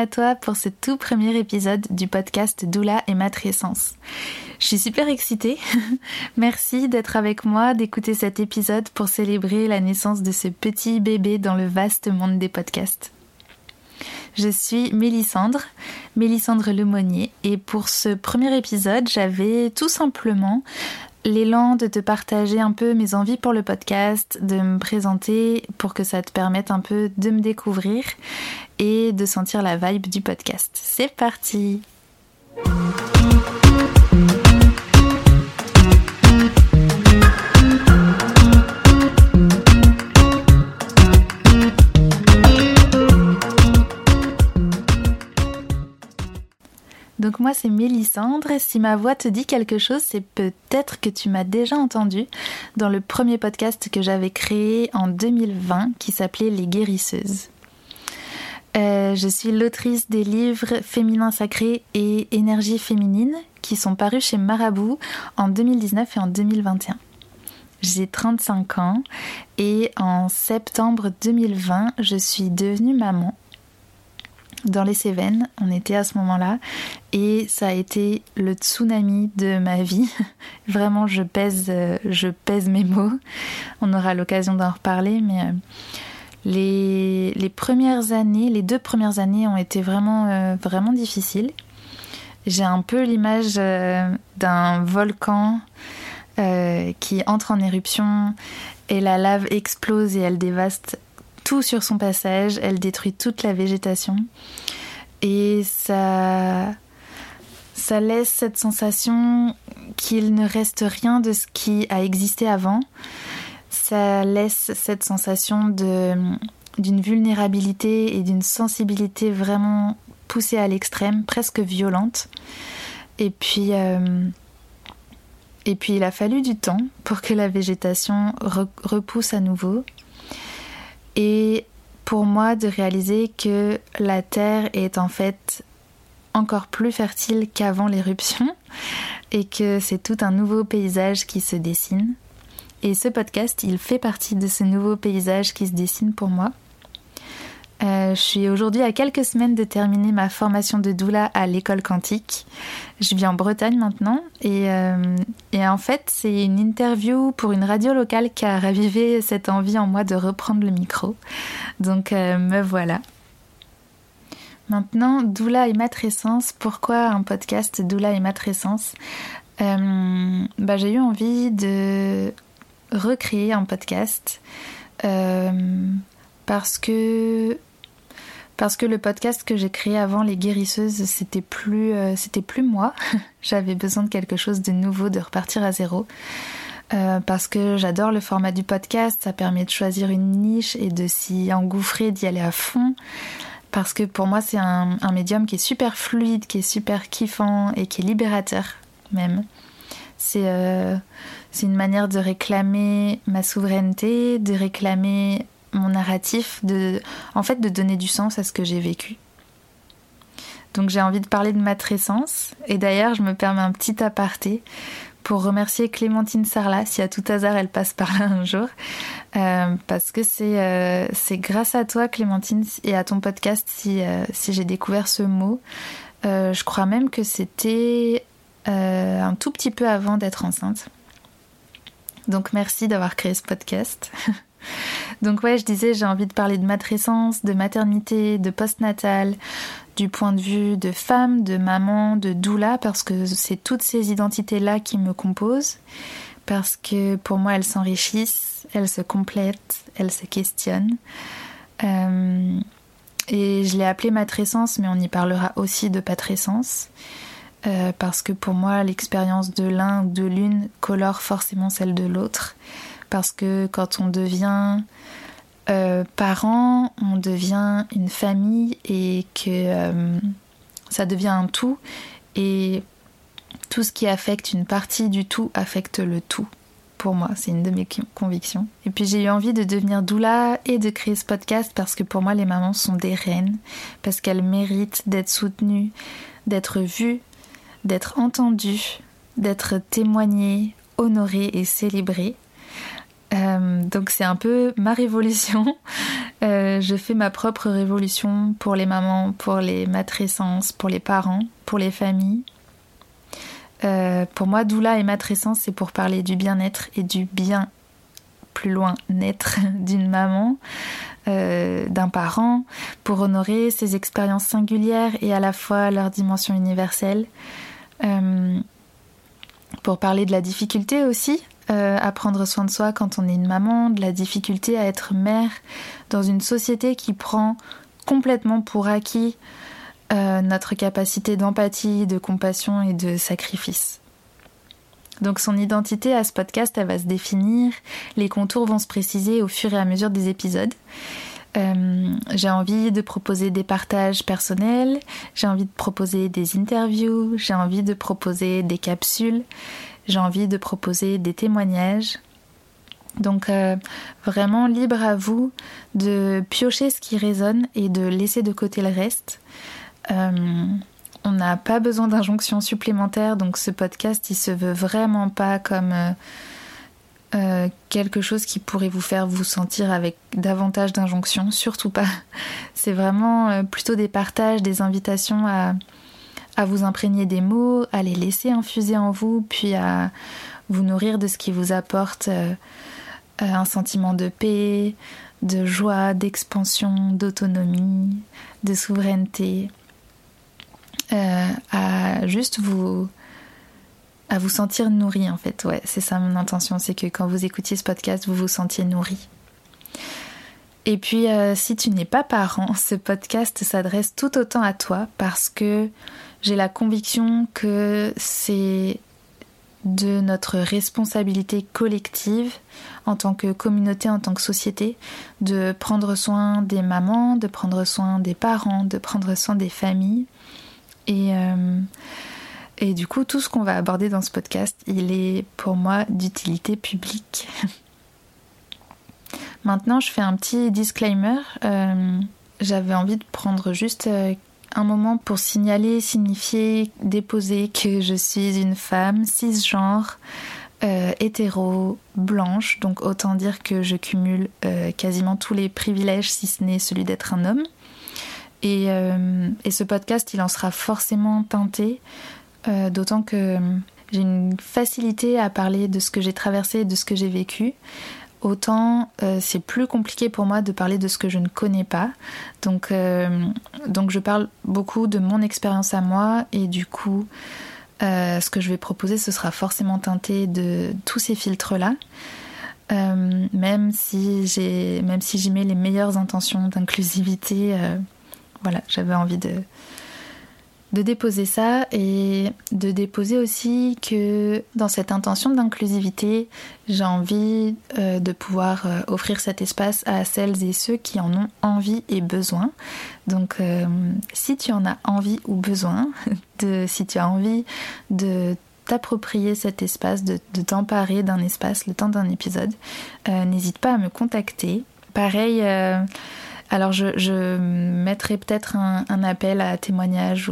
À toi pour ce tout premier épisode du podcast Doula et Matrescence. Je suis super excitée. Merci d'être avec moi, d'écouter cet épisode pour célébrer la naissance de ce petit bébé dans le vaste monde des podcasts. Je suis Mélissandre, Mélissandre Lemonnier, et pour ce premier épisode, j'avais tout simplement l'élan de te partager un peu mes envies pour le podcast, de me présenter pour que ça te permette un peu de me découvrir et de sentir la vibe du podcast. C'est parti Donc moi c'est Mélissandre. Si ma voix te dit quelque chose, c'est peut-être que tu m'as déjà entendu dans le premier podcast que j'avais créé en 2020 qui s'appelait Les guérisseuses. Euh, je suis l'autrice des livres Féminin sacré et Énergie féminine qui sont parus chez Marabout en 2019 et en 2021. J'ai 35 ans et en septembre 2020, je suis devenue maman dans les Cévennes. On était à ce moment-là et ça a été le tsunami de ma vie. Vraiment, je pèse, euh, je pèse mes mots. On aura l'occasion d'en reparler, mais euh, les, premières années, les deux premières années ont été vraiment, euh, vraiment difficiles. J'ai un peu l'image d'un volcan qui entre en éruption et la lave explose et elle dévaste tout sur son passage, elle détruit toute la végétation et ça ça laisse cette sensation qu'il ne reste rien de ce qui a existé avant. Ça laisse cette sensation d'une vulnérabilité et d'une sensibilité vraiment poussée à l'extrême, presque violente. Et puis euh, et puis il a fallu du temps pour que la végétation repousse à nouveau et pour moi de réaliser que la Terre est en fait encore plus fertile qu'avant l'éruption et que c'est tout un nouveau paysage qui se dessine. Et ce podcast, il fait partie de ce nouveau paysage qui se dessine pour moi. Euh, je suis aujourd'hui à quelques semaines de terminer ma formation de doula à l'école quantique. Je vis en Bretagne maintenant et, euh, et en fait c'est une interview pour une radio locale qui a ravivé cette envie en moi de reprendre le micro. Donc euh, me voilà. Maintenant, doula et matrescence. Pourquoi un podcast doula et matrescence? Bah, J'ai eu envie de recréer un podcast parce que parce que le podcast que j'ai créé avant les guérisseuses c'était plus euh, c'était plus moi. J'avais besoin de quelque chose de nouveau de repartir à zéro. Euh, parce que j'adore le format du podcast ça permet de choisir une niche et de s'y engouffrer d'y aller à fond. Parce que pour moi c'est un, médium qui est super fluide qui est super kiffant et qui est libérateur même c'est euh, une manière de réclamer ma souveraineté de réclamer mon narratif, de, en fait de donner du sens à ce que j'ai vécu. Donc j'ai envie de parler de matrescence et d'ailleurs je me permets un petit aparté pour remercier Clémentine Sarlat si à tout hasard elle passe par là un jour euh, parce que c'est euh, c'est grâce à toi Clémentine et à ton podcast si, euh, si j'ai découvert ce mot. je crois même que c'était un tout petit peu avant d'être enceinte. Donc merci d'avoir créé ce podcast. Donc ouais, je disais, j'ai envie de parler de matrescence, de maternité, de postnatal, du point de vue de femme, de maman, de doula, parce que c'est toutes ces identités-là qui me composent, parce que pour moi, elles s'enrichissent, elles se complètent, elles se questionnent. Euh, et je l'ai appelée matrescence, mais on y parlera aussi de patrescence. Euh, parce que pour moi, l'expérience de l'un ou de l'une colore forcément celle de l'autre parce que quand on devient euh, parent, on devient une famille et que euh, ça devient un tout et tout ce qui affecte une partie du tout affecte le tout. Pour moi, c'est une de mes convictions. Et puis j'ai eu envie de devenir doula et de créer ce podcast parce que pour moi, les mamans sont des reines, parce qu'elles méritent d'être soutenues, d'être vues, d'être entendues, d'être témoignées, honorées et célébrées. Euh, donc c'est un peu ma révolution je fais ma propre révolution pour les mamans, pour les matrescences, pour les parents, pour les familles. pour moi, doula et matrescence, c'est pour parler du bien-être et du bien plus loin naître d'une maman, euh, d'un parent, pour honorer ses expériences singulières et à la fois leur dimension universelle. Euh, pour parler de la difficulté aussi euh, à prendre soin de soi quand on est une maman, de la difficulté à être mère dans une société qui prend complètement pour acquis notre capacité d'empathie, de compassion et de sacrifice. Donc son identité à ce podcast, elle va se définir, les contours vont se préciser au fur et à mesure des épisodes. Euh, j'ai envie de proposer des partages personnels, j'ai envie de proposer des interviews, j'ai envie de proposer des capsules, j'ai envie de proposer des témoignages. Donc euh, vraiment libre à vous de piocher ce qui résonne et de laisser de côté le reste. Euh, on n'a pas besoin d'injonctions supplémentaires, donc ce podcast, il se veut vraiment pas comme euh, euh, quelque chose qui pourrait vous faire vous sentir avec davantage d'injonctions, surtout pas. C'est vraiment euh, plutôt des partages, des invitations à, vous imprégner des mots, à les laisser infuser en vous, puis à vous nourrir de ce qui vous apporte un sentiment de paix, de joie, d'expansion, d'autonomie, de souveraineté. Euh, à juste vous à vous sentir nourri en fait. Ouais, c'est ça mon intention, c'est que quand vous écoutiez ce podcast, vous vous sentiez nourri. Et puis, euh, si tu n'es pas parent, ce podcast s'adresse tout autant à toi parce que j'ai la conviction que c'est de notre responsabilité collective en tant que communauté, en tant que société, de prendre soin des mamans, de prendre soin des parents, de prendre soin des familles et, euh, et du coup, tout ce qu'on va aborder dans ce podcast, il est pour moi d'utilité publique. Maintenant, je fais un petit disclaimer. Euh, j'avais envie de prendre juste euh, un moment pour signaler, signifier, déposer que je suis une femme cisgenre, euh, hétéro, blanche. Donc autant dire que je cumule quasiment tous les privilèges, si ce n'est celui d'être un homme. Et, ce podcast, il en sera forcément teinté, euh, d'autant que j'ai une facilité à parler de ce que j'ai traversé et de ce que j'ai vécu. Autant euh, c'est plus compliqué pour moi de parler de ce que je ne connais pas. Donc, je parle beaucoup de mon expérience à moi et du coup, ce que je vais proposer, ce sera forcément teinté de tous ces filtres-là. même si j'ai si j'y mets les meilleures intentions d'inclusivité voilà, j'avais envie de, de déposer ça et de déposer aussi que dans cette intention d'inclusivité, j'ai envie euh, de pouvoir euh, offrir cet espace à celles et ceux qui en ont envie et besoin. Donc euh, si tu en as envie ou besoin, de, si tu as envie de t'approprier cet espace, de, de t'emparer d'un espace le temps d'un épisode, n'hésite pas à me contacter. Pareil, alors je, mettrai peut-être un, appel à témoignage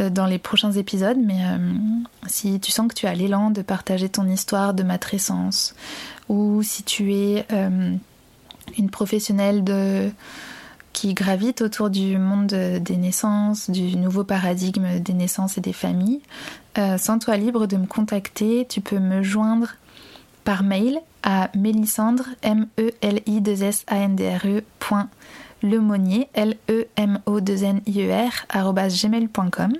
euh, dans les prochains épisodes, mais euh, si tu sens que tu as l'élan de partager ton histoire de matrescence, ou si tu es euh, une professionnelle qui gravite autour du monde des naissances, du nouveau paradigme des naissances et des familles, sens-toi libre de me contacter. Tu peux me joindre par mail à mélissandre, M-E-L-I-2-S-A-N-D-R-E, Lemonnier, l e m o n i e r gmail.com.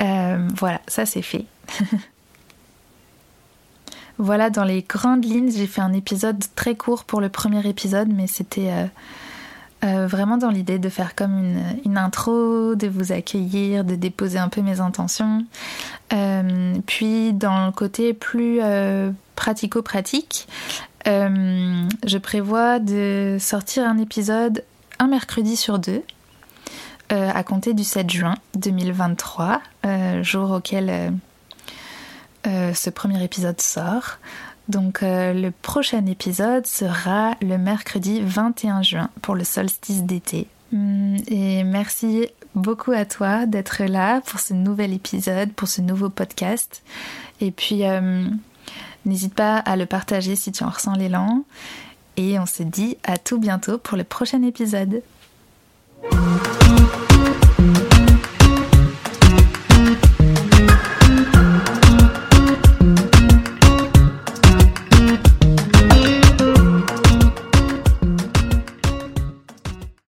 Euh, voilà, ça c'est fait. voilà, dans les grandes lignes, j'ai fait un épisode très court pour le premier épisode, mais c'était euh, euh, vraiment dans l'idée de faire comme une, une, intro, de vous accueillir, de déposer un peu mes intentions. puis dans le côté plus pratico-pratique, euh, je prévois de sortir un épisode un mercredi sur deux. Euh, à compter du 7 juin 2023, euh, jour auquel ce premier épisode sort. Donc le prochain épisode sera le mercredi 21 juin pour le solstice d'été. Hum, et merci beaucoup à toi d'être là pour ce nouvel épisode, pour ce nouveau podcast. Et puis N'hésite pas à le partager si tu en ressens l'élan. et on se dit à tout bientôt pour le prochain épisode.